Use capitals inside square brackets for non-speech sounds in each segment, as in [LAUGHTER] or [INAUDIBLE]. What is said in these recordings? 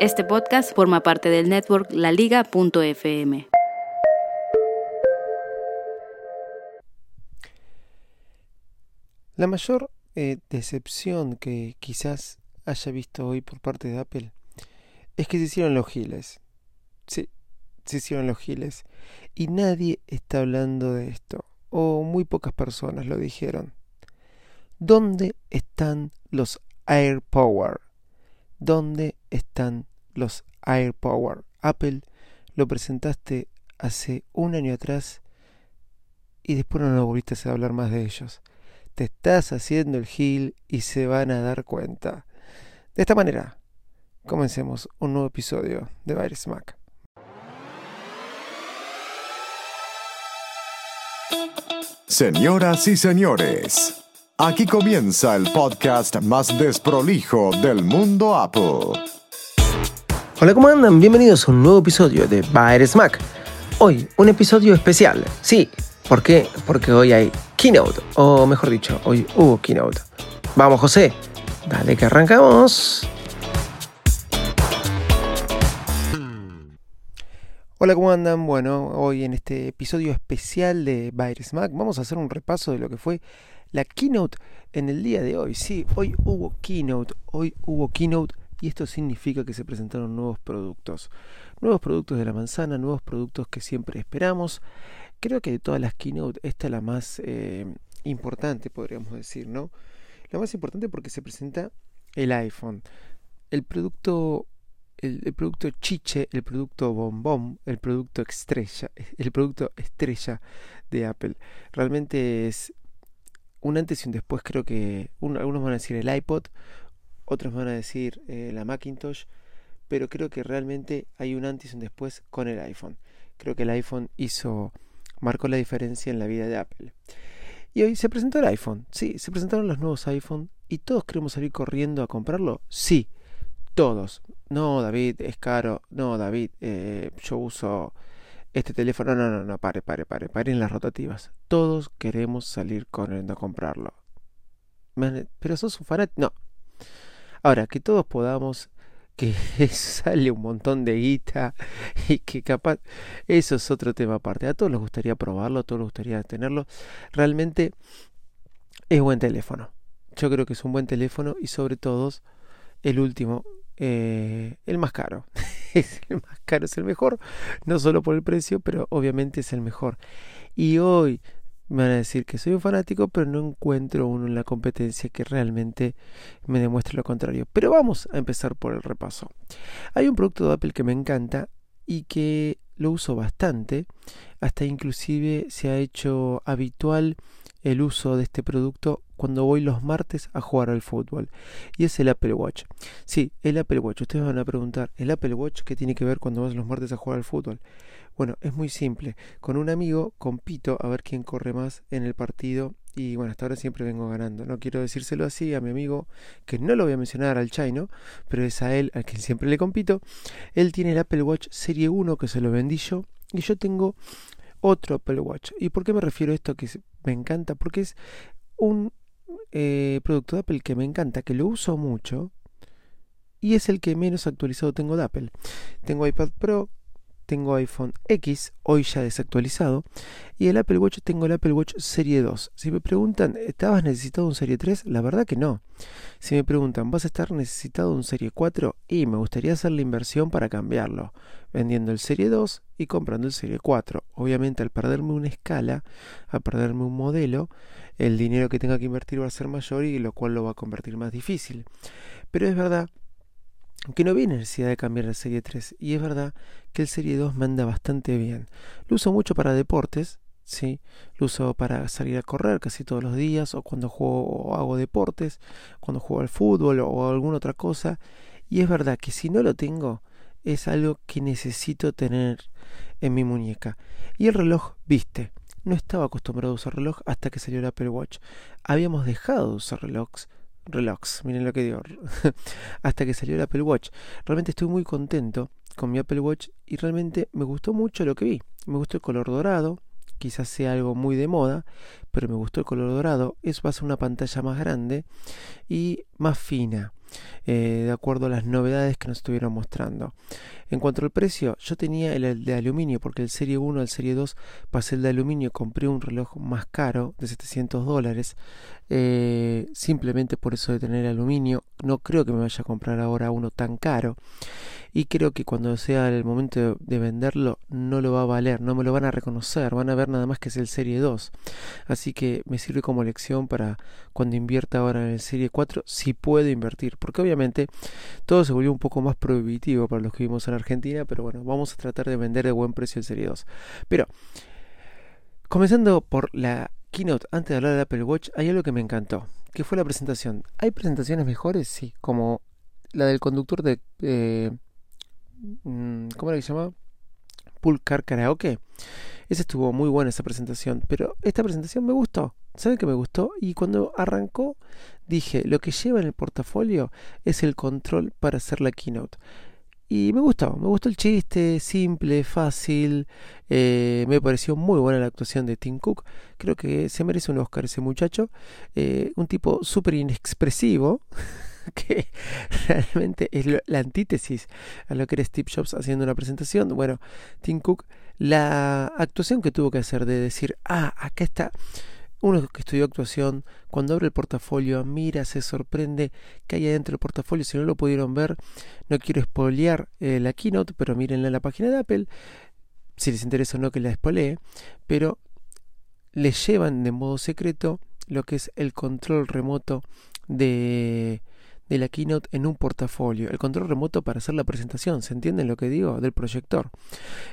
Este podcast forma parte del network laliga.fm. La mayor eh, decepción que quizás haya visto hoy por parte de Apple es que se hicieron los giles. Sí, se hicieron los giles. Y nadie está hablando de esto. O muy pocas personas lo dijeron. ¿Dónde están los AirPower? ¿Dónde están los AirPower? Apple lo presentaste hace un año atrás y después no volviste a hablar más de ellos te estás haciendo el gil y se van a dar cuenta. De esta manera, comencemos un nuevo episodio de Virus Mac. Señoras y señores, aquí comienza el podcast más desprolijo del mundo Apple. Hola, ¿cómo andan? Bienvenidos a un nuevo episodio de Virus Mac. Hoy, un episodio especial. Sí, ¿por qué? Porque hoy hay keynote, o mejor dicho, hoy hubo keynote. Vamos, José, dale que arrancamos. Hola, ¿cómo andan? Bueno, hoy en este episodio especial de Virus Mac vamos a hacer un repaso de lo que fue la keynote en el día de hoy. Sí, hoy hubo keynote, hoy hubo keynote y esto significa que se presentaron nuevos productos. Nuevos productos de la manzana, nuevos productos que siempre esperamos. Creo que de todas las keynote, esta es la más eh, importante, podríamos decir, ¿no? La más importante porque se presenta el iPhone. El producto, el, producto chiche, el producto bombón, el producto estrella, el producto estrella de Apple. Realmente es un antes y un después, creo que algunos van a decir el iPod, otros van a decir eh, la Macintosh, pero creo que realmente hay un antes y un después con el iPhone. Creo que el iPhone hizo marcó la diferencia en la vida de Apple. Y hoy se presentó el iPhone. Sí, se presentaron los nuevos iPhone y todos queremos salir corriendo a comprarlo. Sí, todos. No, David, es caro. No, David, eh, yo uso este teléfono. No, no, no, pare, pare, pare, pare en las rotativas. Todos queremos salir corriendo a comprarlo. Pero sos un fanático. No. Ahora, que todos podamos que [LAUGHS] sale un montón de guita y que capaz eso es otro tema aparte. A todos les gustaría probarlo, a todos les gustaría tenerlo. Realmente es buen teléfono. Yo creo que es un buen teléfono y sobre todo el último, eh, el más caro. [LAUGHS] es el más caro, es el mejor, no solo por el precio, pero obviamente es el mejor. Y hoy me van a decir que soy un fanático, pero no encuentro uno en la competencia que realmente me demuestre lo contrario. Pero vamos a empezar por el repaso. Hay un producto de Apple que me encanta y que lo uso bastante, hasta inclusive se ha hecho habitual el uso de este producto cuando voy los martes a jugar al fútbol. Y es el Apple Watch. Sí, el Apple Watch. Ustedes van a preguntar, ¿el Apple Watch qué tiene que ver cuando vas los martes a jugar al fútbol? Bueno, es muy simple. Con un amigo compito a ver quién corre más en el partido y bueno, hasta ahora siempre vengo ganando. No quiero decírselo así a mi amigo, que no lo voy a mencionar al Chino, pero es a él al que siempre le compito. Él tiene el Apple Watch Serie 1 que se lo vendí yo y yo tengo otro Apple Watch. ¿Y por qué me refiero a esto que me encanta? Porque es un eh, producto de Apple que me encanta, que lo uso mucho y es el que menos actualizado tengo de Apple. Tengo iPad Pro, tengo iPhone X, hoy ya desactualizado, y el Apple Watch tengo el Apple Watch Serie 2. Si me preguntan, ¿estabas necesitado un Serie 3? La verdad que no. Si me preguntan, ¿vas a estar necesitado un Serie 4? Y me gustaría hacer la inversión para cambiarlo, vendiendo el Serie 2 y comprando el Serie 4. Obviamente al perderme una escala, a perderme un modelo, el dinero que tenga que invertir va a ser mayor y lo cual lo va a convertir más difícil. Pero es verdad que no viene necesidad de cambiar la serie 3 y es verdad que el serie 2 me anda bastante bien. Lo uso mucho para deportes, ¿sí? Lo uso para salir a correr casi todos los días o cuando juego o hago deportes, cuando juego al fútbol o alguna otra cosa. Y es verdad que si no lo tengo, es algo que necesito tener en mi muñeca. Y el reloj, viste, no estaba acostumbrado a usar reloj hasta que salió el Apple Watch. Habíamos dejado de usar relojes, relojes, miren lo que digo, [LAUGHS] hasta que salió el Apple Watch. Realmente estoy muy contento con mi Apple Watch y realmente me gustó mucho lo que vi. Me gustó el color dorado, quizás sea algo muy de moda, pero me gustó el color dorado. Eso va a ser una pantalla más grande y más fina. Eh, de acuerdo a las novedades que nos estuvieron mostrando. En cuanto al precio, yo tenía el de aluminio porque el Serie 1 al Serie 2 pasé el de aluminio, compré un reloj más caro de 700 dólares, eh, simplemente por eso de tener aluminio. No creo que me vaya a comprar ahora uno tan caro y creo que cuando sea el momento de venderlo no lo va a valer, no me lo van a reconocer, van a ver nada más que es el Serie 2. Así que me sirve como lección para cuando invierta ahora en el Serie 4, si puedo invertir, porque obviamente todo se volvió un poco más prohibitivo para los que vivimos en Argentina, pero bueno, vamos a tratar de vender de buen precio el Serie 2. Pero, comenzando por la keynote, antes de hablar del Apple Watch, hay algo que me encantó, que fue la presentación. ¿Hay presentaciones mejores? Sí, como la del conductor de... Eh, Mm, ¿cómo era que se llama? Pool Car Karaoke. Esa estuvo muy buena esa presentación, pero esta presentación me gustó. ¿Saben que me gustó? Y cuando arrancó dije, lo que lleva en el portafolio es el control para hacer la keynote. Y me gustó, me gustó el chiste, simple, fácil. Eh, me pareció muy buena la actuación de Tim Cook. Creo que se merece un Oscar ese muchacho. Eh, un tipo súper inexpresivo. [LAUGHS] que realmente es la antítesis a lo que era Steve Jobs haciendo una presentación. Bueno, Tim Cook, la actuación que tuvo que hacer de decir, ah, acá está. Uno que estudió actuación, cuando abre el portafolio, mira, se sorprende que hay adentro del portafolio. Si no lo pudieron ver, no quiero spoilear eh, la keynote, pero mírenla en la página de Apple. Si les interesa o no que la spoilee, pero le llevan de modo secreto lo que es el control remoto de de la keynote en un portafolio, el control remoto para hacer la presentación, ¿se entienden lo que digo? Del proyector.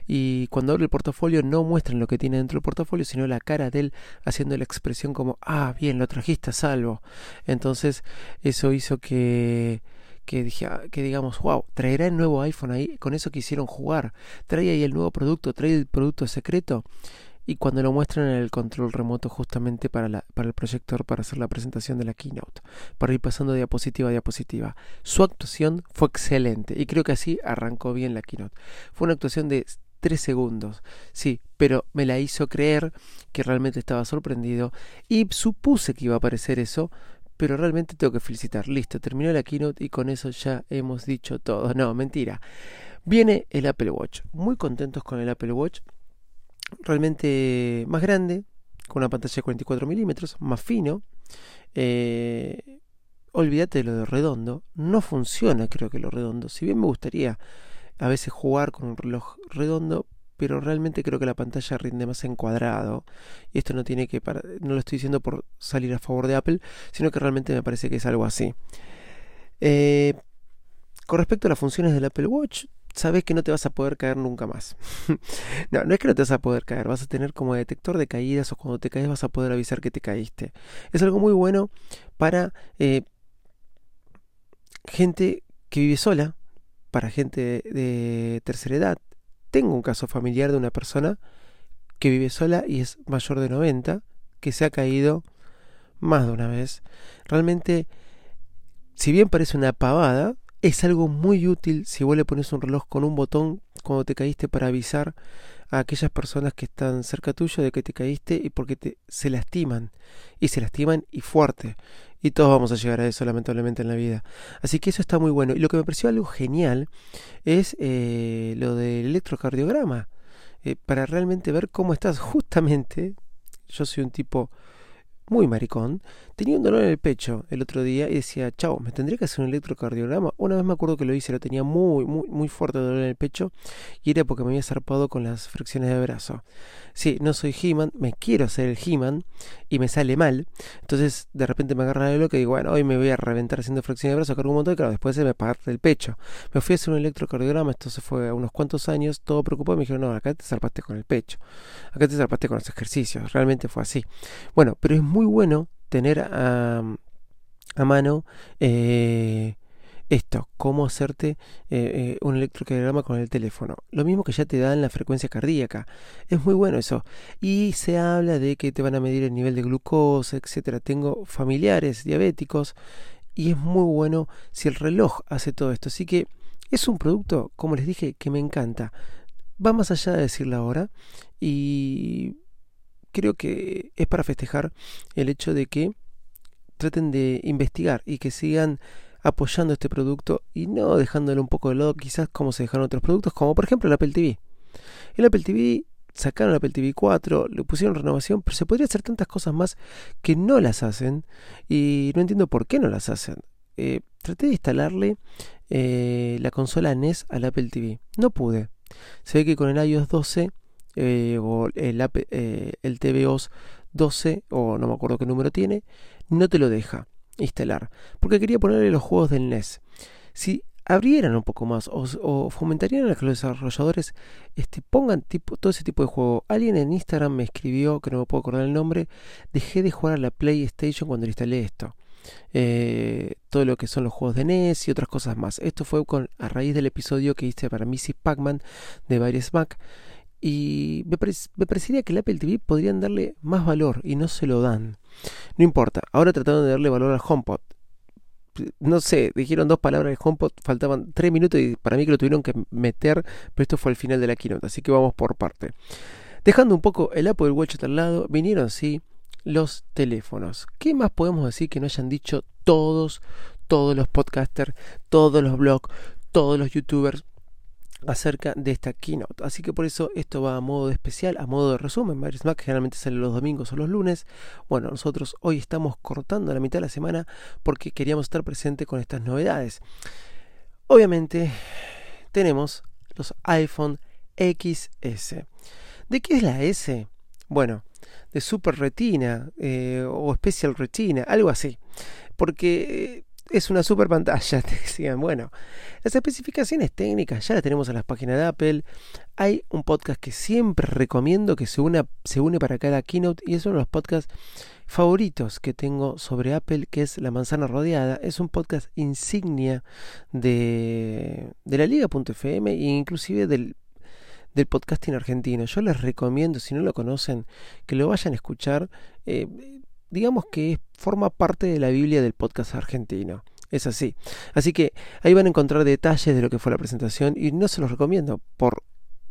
Y cuando abre el portafolio no muestran lo que tiene dentro del portafolio, sino la cara de él haciendo la expresión como, ah, bien, lo trajiste a salvo. Entonces eso hizo que que, ah, que digamos, wow, traerá el nuevo iPhone ahí, con eso quisieron jugar, trae ahí el nuevo producto, trae el producto secreto y cuando lo muestran en el control remoto justamente para, la, para el proyector para hacer la presentación de la keynote, para ir pasando diapositiva a diapositiva. Su actuación fue excelente y creo que así arrancó bien la keynote. Fue una actuación de tres segundos, sí, pero me la hizo creer que realmente estaba sorprendido y supuse que iba a aparecer eso, pero realmente tengo que felicitar. Listo, terminó la keynote y con eso ya hemos dicho todo. No, mentira. Viene el Apple Watch. Muy contentos con el Apple Watch realmente más grande, con una pantalla de 44 milímetros, más fino. Eh, olvídate de lo de redondo, no funciona creo que lo redondo. Si bien me gustaría a veces jugar con un reloj redondo, pero realmente creo que la pantalla rinde más en cuadrado. Y esto no tiene que no lo estoy diciendo por salir a favor de Apple, sino que realmente me parece que es algo así. Eh, con respecto a las funciones del Apple Watch, sabes que no te vas a poder caer nunca más. [LAUGHS] no, no es que no te vas a poder caer, vas a tener como detector de caídas o cuando te caes vas a poder avisar que te caíste. Es algo muy bueno para eh, gente que vive sola, para gente de tercera edad. Tengo un caso familiar de una persona que vive sola y es mayor de 90, que se ha caído más de una vez. Realmente, si bien parece una pavada, es algo muy útil si vos le pones un reloj con un botón cuando te caíste para avisar a aquellas personas que están cerca tuyo de que te caíste y porque te, se lastiman. Y se lastiman y fuerte. Y todos vamos a llegar a eso lamentablemente en la vida. Así que eso está muy bueno. Y lo que me pareció algo genial es eh, lo del electrocardiograma. Eh, para realmente ver cómo estás. Justamente, yo soy un tipo muy maricón, tenía un dolor en el pecho el otro día y decía, chao, ¿me tendría que hacer un electrocardiograma? Una vez me acuerdo que lo hice, lo tenía muy, muy, muy fuerte dolor en el pecho y era porque me había zarpado con las fricciones de brazo. Sí, no soy He-Man, me quiero hacer el He-Man y me sale mal. Entonces de repente me agarra el loco y digo, bueno, hoy me voy a reventar haciendo fricciones de brazo, cargo un montón y claro, después se me parte el pecho. Me fui a hacer un electrocardiograma, esto se fue a unos cuantos años, todo preocupado, me dijeron, no, acá te zarpaste con el pecho, acá te zarpaste con los ejercicios, realmente fue así. Bueno, pero es muy bueno tener a, a mano eh, esto, cómo hacerte eh, eh, un electrocardiograma con el teléfono. Lo mismo que ya te dan la frecuencia cardíaca. Es muy bueno eso. Y se habla de que te van a medir el nivel de glucosa, etcétera. Tengo familiares diabéticos y es muy bueno si el reloj hace todo esto. Así que es un producto, como les dije, que me encanta. Va más allá de decirlo ahora y creo que es para festejar el hecho de que traten de investigar y que sigan apoyando este producto y no dejándolo un poco de lado quizás como se dejaron otros productos como por ejemplo el Apple TV. El Apple TV sacaron el Apple TV 4, le pusieron renovación, pero se podría hacer tantas cosas más que no las hacen y no entiendo por qué no las hacen. Eh, traté de instalarle eh, la consola NES al Apple TV. No pude. Se ve que con el iOS 12 eh, o el, eh, el tvOS 12 o no me acuerdo qué número tiene, no te lo deja instalar. Porque quería ponerle los juegos del NES. Si abrieran un poco más o, fomentarían a que los desarrolladores este, pongan tipo, todo ese tipo de juego. Alguien en Instagram me escribió, que no me puedo acordar el nombre, dejé de jugar a la PlayStation cuando instalé esto. Eh, todo lo que son los juegos de NES y otras cosas más. Esto fue a raíz del episodio que hice para Mrs. Pac-Man de Various Mac. Y me, parecería que el Apple TV podrían darle más valor y no se lo dan. No importa, ahora tratando de darle valor al HomePod. No sé, dijeron dos palabras de HomePod, faltaban tres minutos y para mí que lo tuvieron que meter, pero esto fue el final de la keynote, así que vamos por parte. Dejando un poco el Apple Watch al lado, vinieron sí los teléfonos. ¿Qué más podemos decir que no hayan dicho todos, todos los podcasters, todos los blogs, todos los youtubers? Acerca de esta keynote. Así que por eso esto va a modo especial, a modo de resumen. Virus Mac generalmente sale los domingos o los lunes. Bueno, nosotros hoy estamos cortando la mitad de la semana porque queríamos estar presente con estas novedades. Obviamente tenemos los iPhone XS. ¿De qué es la S? Bueno, de Super Retina eh, o Special Retina, algo así. Porque eh, es una super pantalla, [LAUGHS] te decían. Bueno, las especificaciones técnicas ya las tenemos en las páginas de Apple. Hay un podcast que siempre recomiendo que se, se une para cada keynote y es uno de los podcasts favoritos que tengo sobre Apple, que es La Manzana Rodeada. Es un podcast insignia de, de la Liga.fm e inclusive del, del podcasting argentino. Yo les recomiendo, si no lo conocen, que lo vayan a escuchar. Eh, digamos que forma parte de la Biblia del podcast argentino. Es así. Así que ahí van a encontrar detalles de lo que fue la presentación y no se los recomiendo por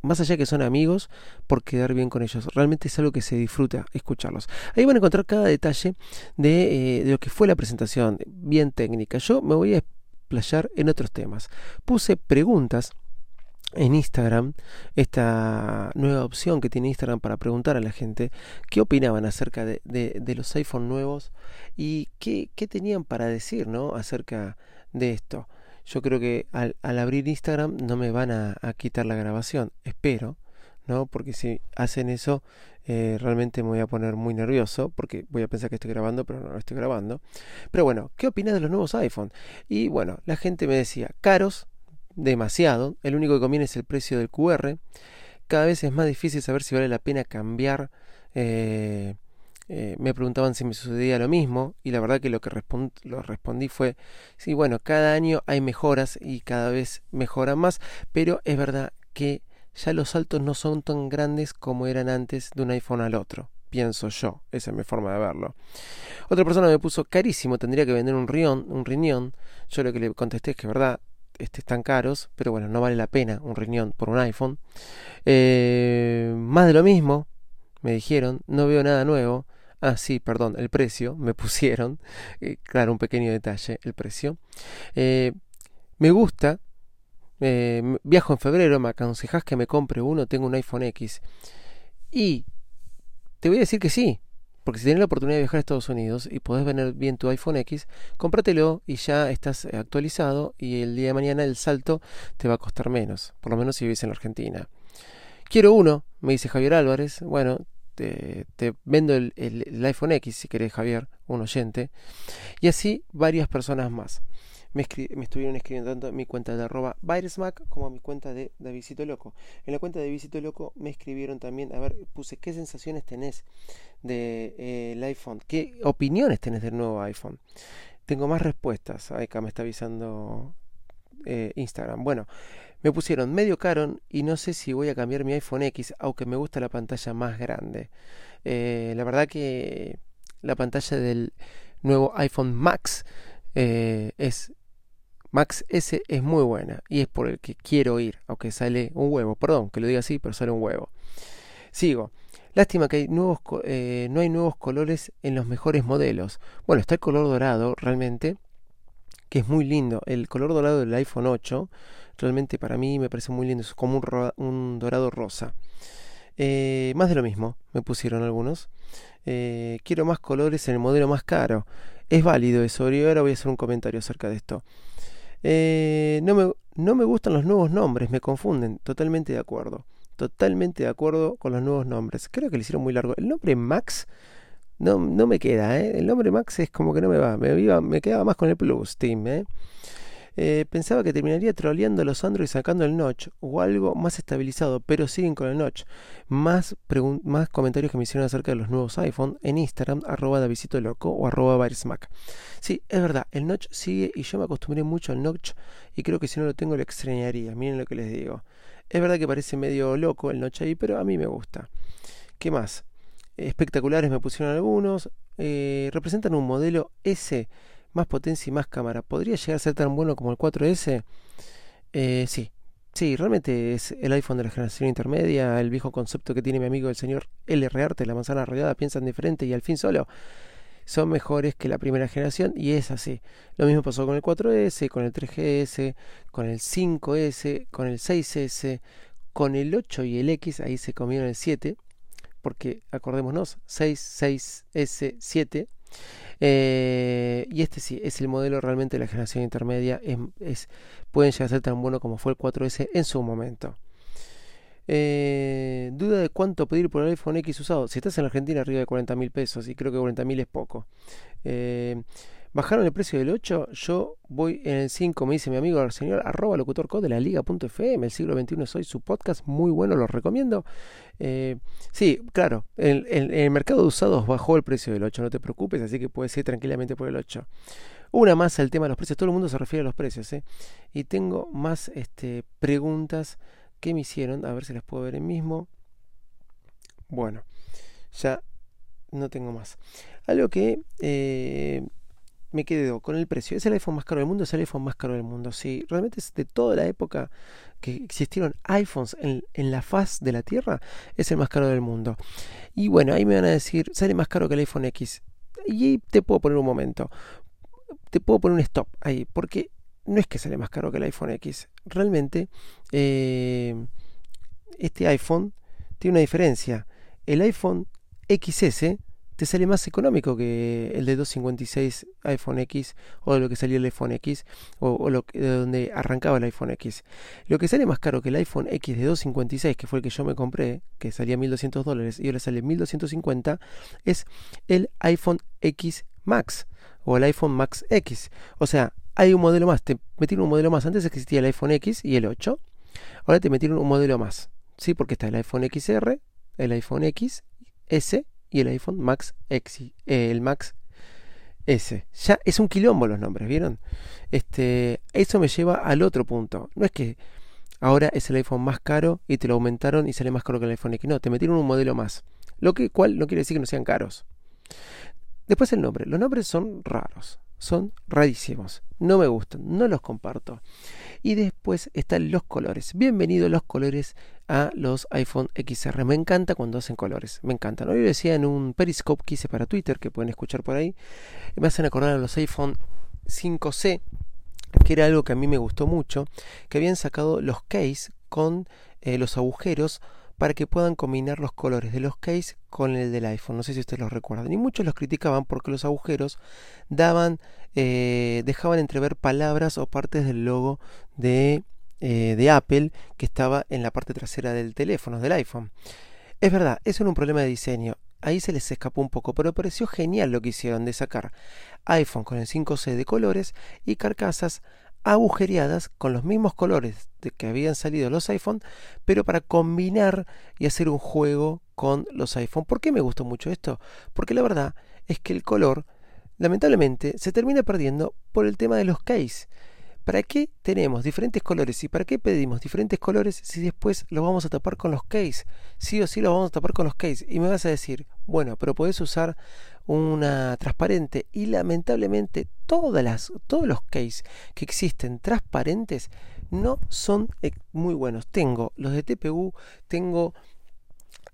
más allá que son amigos, por quedar bien con ellos. Realmente es algo que se disfruta escucharlos. Ahí van a encontrar cada detalle de, eh, de lo que fue la presentación, bien técnica. Yo me voy a explayar en otros temas. Puse preguntas en Instagram, esta nueva opción que tiene Instagram para preguntar a la gente qué opinaban acerca de, los iPhone nuevos y qué, qué, tenían para decir ¿no? acerca de esto. Yo creo que al, abrir Instagram no me van a, a, quitar la grabación, espero, ¿no? Porque si hacen eso, eh, realmente me voy a poner muy nervioso porque voy a pensar que estoy grabando, pero no lo estoy grabando. Pero bueno, ¿qué opinas de los nuevos iPhone? Y bueno, la gente me decía, caros, demasiado. El único que conviene es el precio del QR. Cada vez es más difícil saber si vale la pena cambiar. Eh, eh, me preguntaban si me sucedía lo mismo y la verdad que lo que lo respondí fue, sí, bueno, cada año hay mejoras y cada vez mejoran más, pero es verdad que ya los saltos no son tan grandes como eran antes de un iPhone al otro. Pienso yo, esa es mi forma de verlo. Otra persona me puso carísimo, tendría que vender un riñón, un riñón. Yo lo que le contesté es que verdad, este, están caros, pero bueno, no vale la pena un riñón por un iPhone. Eh, más de lo mismo, me dijeron, no veo nada nuevo. Ah, sí, perdón, el precio, me [LAUGHS] pusieron. Eh, claro, un pequeño detalle, el precio. Eh, me gusta. viajo en febrero, me aconsejas que me compre uno, tengo un iPhone X. Y te voy a decir que sí, Porque si tenés la oportunidad de viajar a Estados Unidos y podés ver bien tu iPhone X, cómpratelo y ya estás actualizado y el día de mañana el salto te va a costar menos, por lo menos si vives en la Argentina. Quiero uno, me dice Javier Álvarez. Bueno, te, vendo el, el, iPhone X si querés, Javier, un oyente. Y así varias personas más me, estuvieron escribiendo tanto mi cuenta de arroba Virusmac como mi cuenta de Davidito Loco. En la cuenta de Davidito Loco me escribieron también, a ver, puse qué sensaciones tenés del de, eh, iPhone, qué opiniones tenés del nuevo iPhone. Tengo más respuestas, acá me está avisando eh, Instagram. Bueno, me pusieron medio caro y no sé si voy a cambiar mi iPhone X, aunque me gusta la pantalla más grande. Eh, la verdad que la pantalla del nuevo iPhone Max es Max S es muy buena y es por el que quiero ir, aunque sale un huevo, perdón que lo diga así, pero sale un huevo. Sigo. Lástima que eh, no hay nuevos colores en los mejores modelos. Bueno, está el color dorado realmente, que es muy lindo. El color dorado del iPhone 8 realmente para mí me parece muy lindo, es como un, dorado rosa. Eh, más de lo mismo, me pusieron algunos. Eh, quiero más colores en el modelo más caro. Es válido eso, y ahora voy a hacer un comentario acerca de esto. Eh, no, me, no me gustan los nuevos nombres, me confunden. Totalmente de acuerdo. Totalmente de acuerdo con los nuevos nombres. Creo que le hicieron muy largo. El nombre Max no, no me queda, ¿eh? El nombre Max es como que no me va. Me, me quedaba más con el Plus Team, ¿eh? Eh, pensaba que terminaría troleando los Android sacando el notch o algo más estabilizado, pero siguen con el notch. Más, más comentarios que me hicieron acerca de los nuevos iPhone en Instagram, arroba Davisito Loco o arroba Mac. Sí, es verdad, el notch sigue y yo me acostumbré mucho al notch y creo que si no lo tengo lo extrañaría. Miren lo que les digo. Es verdad que parece medio loco el notch ahí, pero a mí me gusta. ¿Qué más? Espectaculares me pusieron algunos. Eh, representan un modelo S más potencia y más cámara. ¿Podría llegar a ser tan bueno como el 4S? Eh, sí, sí, realmente es el iPhone de la generación intermedia, el viejo concepto que tiene mi amigo el señor LR Arte, la manzana rodeada, piensan diferente y al fin solo son mejores que la primera generación y es así. Lo mismo pasó con el 4S, con el 3GS, con el 5S, con el 6S, con el 8 y el X, ahí se comieron el 7, porque acordémonos, 6, 6S, 7 eh, y este sí, es el modelo realmente de la generación intermedia. Es, pueden llegar a ser tan bueno como fue el 4S en su momento. Eh, duda de cuánto pedir por el iPhone X usado. Si estás en Argentina, arriba de 40 mil pesos, y creo que 40 mil es poco. Eh, bajaron el precio del 8, yo voy en el 5, me dice mi amigo el señor arroba locutor de la liga.fm, el siglo XXI soy su podcast, muy bueno, lo recomiendo. Eh, sí, claro, en, el mercado de usados bajó el precio del 8, no te preocupes, así que puedes ir tranquilamente por el 8. Una más al tema de los precios, todo el mundo se refiere a los precios, ¿eh? y tengo más este, preguntas que me hicieron, a ver si las puedo ver en mismo. Bueno, ya no tengo más. Algo que... Eh, me quedo con el precio. ¿Es el iPhone más caro del mundo? Es el iPhone más caro del mundo. Sí, realmente es de toda la época que existieron iPhones en, la faz de la Tierra, es el más caro del mundo. Y bueno, ahí me van a decir, sale más caro que el iPhone X. Y te puedo poner un momento. Te puedo poner un stop ahí, porque no es que sale más caro que el iPhone X. Realmente, eh, este iPhone tiene una diferencia. El iPhone XS te sale más económico que el de 256 iPhone X o lo que salió el iPhone X o, de donde arrancaba el iPhone X. Lo que sale más caro que el iPhone X de 256, que fue el que yo me compré, que salía 1200 dólares y ahora sale 1250, es el iPhone X Max o el iPhone Max X. O sea, hay un modelo más, te metieron un modelo más. Antes existía el iPhone X y el 8. Ahora te metieron un modelo más. Sí, porque está el iPhone XR, el iPhone X, S y el iPhone Max X, eh, el Max S. Ya es un quilombo los nombres, ¿vieron? Este, eso me lleva al otro punto. No es que ahora es el iPhone más caro y te lo aumentaron y sale más caro que el iPhone X. No, te metieron un modelo más. Lo que cual no quiere decir que no sean caros. Después el nombre. Los nombres son raros son rarísimos. No me gustan, no los comparto. Y después están los colores. Bienvenidos los colores a los iPhone XR. Me encanta cuando hacen colores. Me encantan. Hoy decía en un Periscope que hice para Twitter, que pueden escuchar por ahí. Me hacen acordar a los iPhone 5C, que era algo que a mí me gustó mucho, que habían sacado los case con eh, los agujeros para que puedan combinar los colores de los case con el del iPhone. No sé si ustedes lo recuerdan. Y muchos los criticaban porque los agujeros daban, eh, dejaban entrever palabras o partes del logo de, eh, de Apple que estaba en la parte trasera del teléfono, del iPhone. Es verdad, eso era un problema de diseño. Ahí se les escapó un poco, pero pareció genial lo que hicieron de sacar iPhone con el 5C de colores y carcasas agujereadas con los mismos colores de que habían salido los iPhone, pero para combinar y hacer un juego con los iPhone. ¿Por qué me gustó mucho esto? Porque la verdad es que el color, lamentablemente, se termina perdiendo por el tema de los case. ¿Para qué tenemos diferentes colores y para qué pedimos diferentes colores si después los vamos a tapar con los case? Sí o sí los vamos a tapar con los case. Y me vas a decir, bueno, pero podés usar una transparente y lamentablemente todas las, todos los case que existen transparentes no son eh, muy buenos. Tengo los de TPU, tengo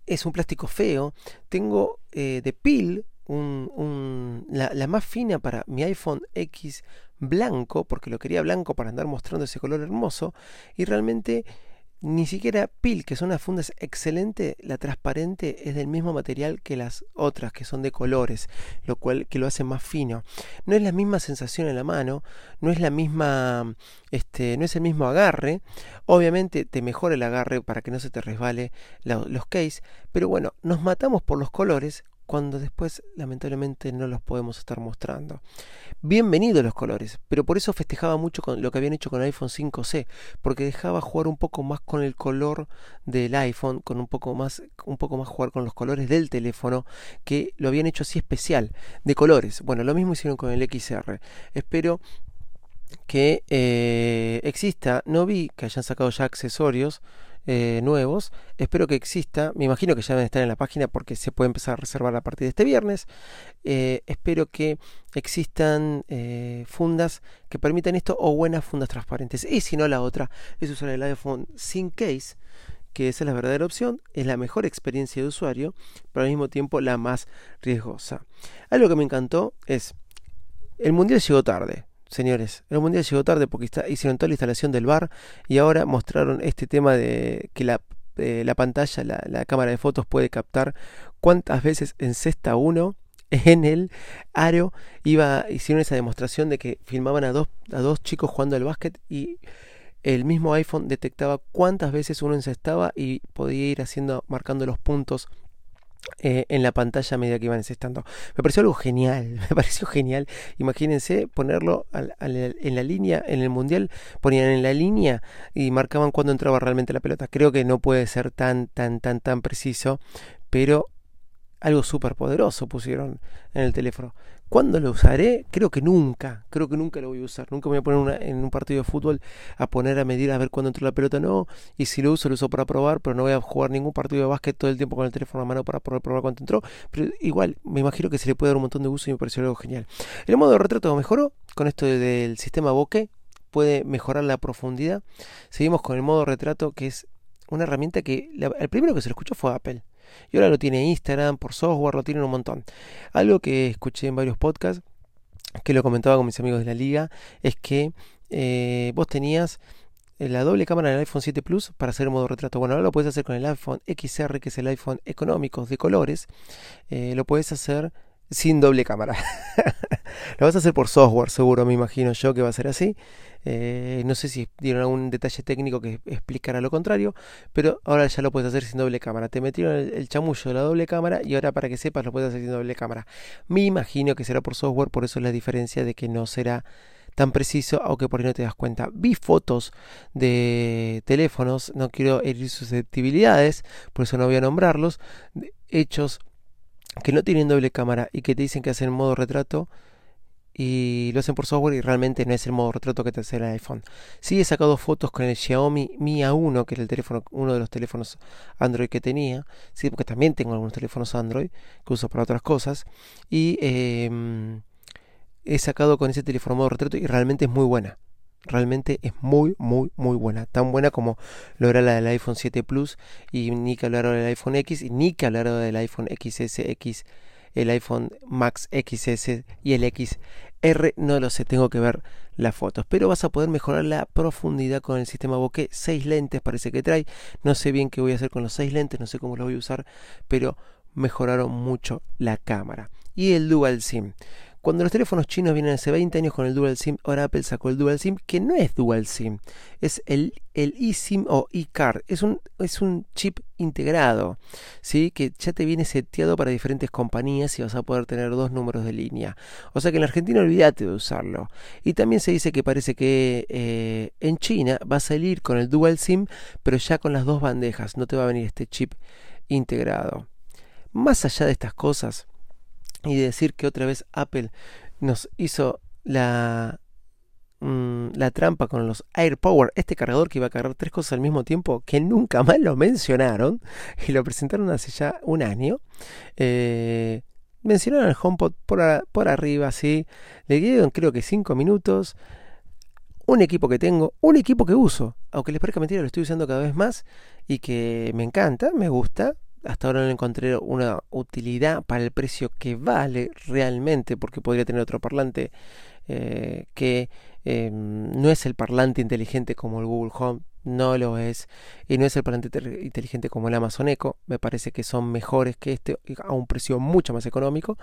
es un plástico feo, tengo eh, de pil un, la, la, más fina para mi iPhone X blanco, porque lo quería blanco para andar mostrando ese color hermoso, y realmente ni siquiera PIL, que son unas fundas excelentes, la transparente es del mismo material que las otras, que son de colores, lo cual que lo hace más fino. No es la misma sensación en la mano, no es la misma, este, no es el mismo agarre. Obviamente te mejora el agarre para que no se te resbale los case, pero bueno, nos matamos por los colores cuando después lamentablemente no los podemos estar mostrando. Bienvenidos los colores, pero por eso festejaba mucho con lo que habían hecho con el iPhone 5C, porque dejaba jugar un poco más con el color del iPhone, con un poco más un poco más jugar con los colores del teléfono, que lo habían hecho así especial, de colores. Bueno, lo mismo hicieron con el XR. Espero que eh, exista, no vi que hayan sacado ya accesorios eh, nuevos. Espero que exista. Me imagino que ya deben estar en la página porque se puede empezar a reservar a partir de este viernes. Eh, espero que existan fundas que permitan esto o buenas fundas transparentes. Y si no, la otra es usar el iPhone sin case que esa es la verdadera opción, es la mejor experiencia de usuario, pero al mismo tiempo la más riesgosa. Algo que me encantó es, el mundial llegó tarde, señores. El mundial llegó tarde porque hicieron toda la instalación del bar y ahora mostraron este tema de que la, eh, la pantalla, la, cámara de fotos puede captar cuántas veces encesta uno [LAUGHS] en el aro. Iba, hicieron esa demostración de que filmaban a dos, a dos chicos jugando al básquet y el mismo iPhone detectaba cuántas veces uno encestaba y podía ir haciendo, marcando los puntos eh, en la pantalla a medida que iban encestando. Me pareció algo genial, [LAUGHS] me pareció genial. Imagínense ponerlo en la línea, en el mundial, ponían en la línea y marcaban cuando entraba realmente la pelota. Creo que no puede ser tan, tan, tan, tan preciso, pero algo súper poderoso pusieron en el teléfono. ¿Cuándo lo usaré? Creo que nunca, creo que nunca lo voy a usar. Nunca me voy a poner en un partido de fútbol a poner a medir a ver cuándo entró la pelota, no. Y si lo uso, lo uso para probar, pero no voy a jugar ningún partido de básquet todo el tiempo con el teléfono a mano para poder probar cuánto entró. Pero igual, me imagino que se le puede dar un montón de uso y me pareció algo genial. El modo de retrato mejoró con esto del sistema bokeh, puede mejorar la profundidad. Seguimos con el modo retrato, que es una herramienta que el primero que se lo escuchó fue Apple. Y ahora lo tiene Instagram, por software, lo tiene un montón. Algo que escuché en varios podcasts, que lo comentaba con mis amigos de la liga, es que eh, vos tenías eh, la doble cámara del iPhone 7 Plus para hacer modo retrato. Bueno, ahora lo puedes hacer con el iPhone XR, que es el iPhone económico de colores. Eh, lo puedes hacer sin doble cámara. [LAUGHS] lo vas a hacer por software, seguro, me imagino yo que va a ser así. Eh, no sé si dieron algún detalle técnico que explicara lo contrario, pero ahora ya lo puedes hacer sin doble cámara. Te metieron el, chamullo de la doble cámara y ahora para que sepas lo puedes hacer sin doble cámara. Me imagino que será por software, por eso es la diferencia de que no será tan preciso, aunque por ahí no te das cuenta. Vi fotos de teléfonos, no quiero herir susceptibilidades, por eso no voy a nombrarlos, hechos que no tienen doble cámara y que te dicen que hacen modo retrato y lo hacen por software y realmente no es el modo retrato que te hace el iPhone. Sí he sacado fotos con el Xiaomi Mi A1, que era el teléfono, uno de los teléfonos Android que tenía, sí, porque también tengo algunos teléfonos Android que uso para otras cosas. Y em, he sacado con ese teléfono modo retrato y realmente es muy buena realmente es muy, muy, muy buena. Tan buena como lo era la del iPhone 7 Plus y ni que hablar del iPhone X y ni que hablar del iPhone XS, X, el iPhone Max XS y el XR, no lo sé, tengo que ver las fotos, pero vas a poder mejorar la profundidad con el sistema bokeh, 6 lentes parece que trae, no sé bien qué voy a hacer con los 6 lentes, no sé cómo los voy a usar, pero mejoraron mucho la cámara. Y el Dual SIM. Cuando los teléfonos chinos vienen hace 20 años con el Dual SIM, ahora Apple sacó el Dual SIM, que no es Dual SIM, es el, el eSIM o eCard, es un, es un chip integrado, ¿sí? que ya te viene seteado para diferentes compañías y vas a poder tener dos números de línea. O sea que en Argentina olvídate de usarlo. Y también se dice que parece que eh, en China va a salir con el Dual SIM, pero ya con las dos bandejas, no te va a venir este chip integrado. Más allá de estas cosas, y decir que otra vez Apple nos hizo la, mm, la trampa con los AirPower, este cargador que iba a cargar tres cosas al mismo tiempo, que nunca más lo mencionaron [LAUGHS] y lo presentaron hace ya un año. Eh, mencionaron el HomePod por, por arriba, sí. Le dieron creo que cinco minutos. Un equipo que tengo, un equipo que uso, aunque les parezca mentira, lo estoy usando cada vez más y que me encanta, me gusta, hasta ahora no encontré una utilidad para el precio que vale realmente, porque podría tener otro parlante eh, que em, no es el parlante inteligente como el Google Home, no lo es, y no es el parlante inteligente como el Amazon Echo, me parece que son mejores que este a un precio mucho más económico,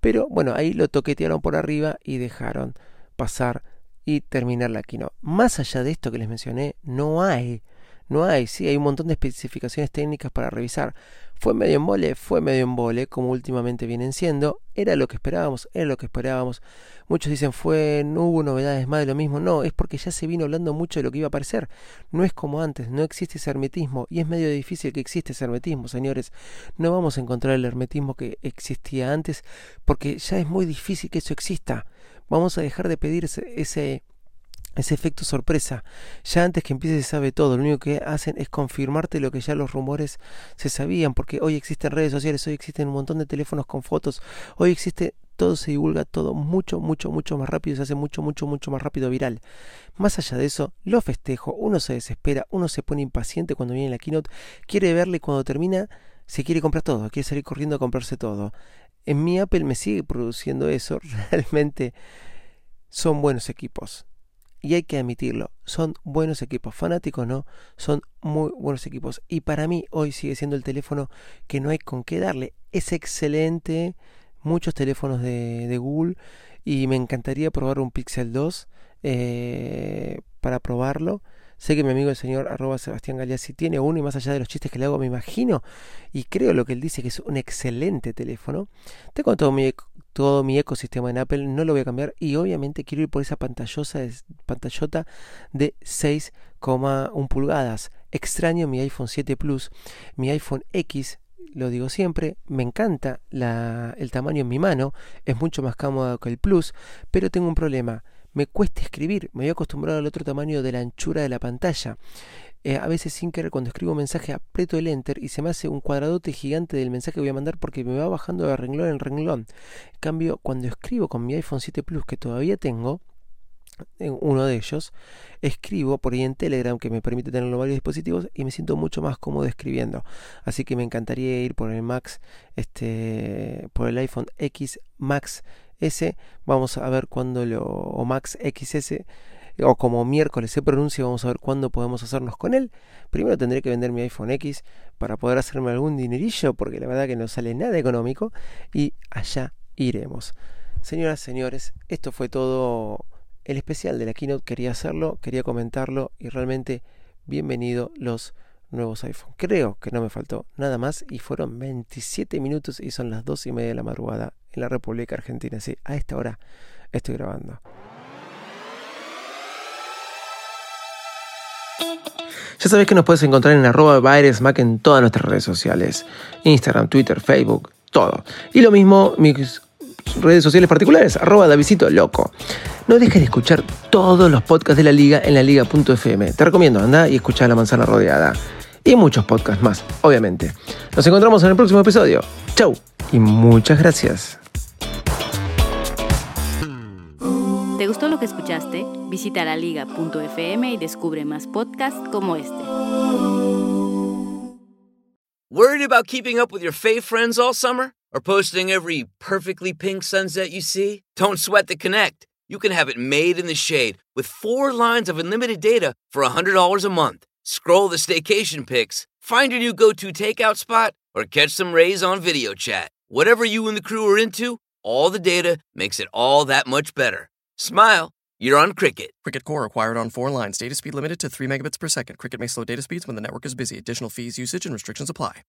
pero bueno, ahí lo toquetearon por arriba y dejaron pasar y terminar la keynote. Más allá de esto que les mencioné, no hay no hay, sí, hay un montón de especificaciones técnicas para revisar. Fue medio en vole, fue medio en vole, como últimamente vienen siendo. Era lo que esperábamos, era lo que esperábamos. Muchos dicen, fue, no hubo novedades más de lo mismo. No, es porque ya se vino hablando mucho de lo que iba a aparecer. No es como antes, no existe ese hermetismo. Y es medio difícil que exista ese hermetismo, señores. No vamos a encontrar el hermetismo que existía antes, porque ya es muy difícil que eso exista. Vamos a dejar de pedir ese ese efecto sorpresa. Ya antes que empiece se sabe todo, lo único que hacen es confirmarte lo que ya los rumores se sabían, porque hoy existen redes sociales, hoy existen un montón de teléfonos con fotos, hoy existe todo se divulga todo mucho, mucho, mucho más rápido, se hace mucho, mucho, mucho más rápido viral. Más allá de eso, lo festejo, uno se desespera, uno se pone impaciente cuando viene la keynote, quiere verle cuando termina se quiere comprar todo, quiere salir corriendo a comprarse todo. En mi Apple me sigue produciendo eso, [LAUGHS] realmente son buenos equipos y hay que admitirlo, son buenos equipos, fanáticos no, son muy buenos equipos. Y para mí hoy sigue siendo el teléfono que no hay con qué darle. Es excelente, muchos teléfonos de, Google y me encantaría probar un Pixel 2 eh, para probarlo. Sé que mi amigo el señor Sebastián Galeazzi tiene uno y más allá de los chistes que le hago me imagino y creo lo que él dice que es un excelente teléfono. Tengo todo mi, todo mi ecosistema en Apple, no lo voy a cambiar y obviamente quiero ir por esa pantallosa, pantallota de 6,1 pulgadas. Extraño mi iPhone 7 Plus, mi iPhone X lo digo siempre, me encanta el tamaño en mi mano, es mucho más cómodo que el Plus, pero tengo un problema me cuesta escribir, me voy acostumbrado al otro tamaño de la anchura de la pantalla. Eh, a veces sin querer cuando escribo un mensaje aprieto el enter y se me hace un cuadradote gigante del mensaje que voy a mandar porque me va bajando de renglón en renglón. En cambio, cuando escribo con mi iPhone 7 Plus que todavía tengo, en uno de ellos, escribo por ahí en Telegram que me permite tenerlo en varios dispositivos y me siento mucho más cómodo escribiendo. Así que me encantaría ir por el Max, este, por el iPhone X Max Vamos a ver cuándo lo. o Max XS. O como miércoles se pronuncia, vamos a ver cuándo podemos hacernos con él. Primero tendré que vender mi iPhone X para poder hacerme algún dinerillo, porque la verdad que no sale nada económico. Y allá iremos. Señoras, señores, esto fue todo el especial de la keynote. Quería hacerlo, quería comentarlo y realmente bienvenido los nuevos iPhone. Creo que no me faltó nada más y fueron 27 minutos y son las 2 y media de la madrugada en la República Argentina. Sí, a esta hora estoy grabando. Ya sabéis que nos puedes encontrar en arroba Mac en todas nuestras redes sociales. Instagram, Twitter, Facebook, todo. Y lo mismo mis redes sociales particulares, arroba Davidito Loco. No dejes de escuchar todos los podcasts de la liga en la liga.fm. Te recomiendo, anda y escucha La Manzana Rodeada. Y muchos podcasts más, obviamente. Nos encontramos en el próximo episodio. Chau y muchas gracias. ¿Te gustó lo que escuchaste? Visita la liga.fm y descubre más podcasts como este. Worried about keeping up with your fave friends all summer? Or posting every perfectly pink sunset you see? Don't sweat the Connect. You can have it made in the shade with four lines of unlimited data for $100 a month. Scroll the staycation pics, find your new go to takeout spot, or catch some rays on video chat. Whatever you and the crew are into, all the data makes it all that much better. Smile, you're on Cricket. Cricket Core acquired on four lines. Data speed limited to 3 megabits per second. Cricket may slow data speeds when the network is busy. Additional fees, usage, and restrictions apply.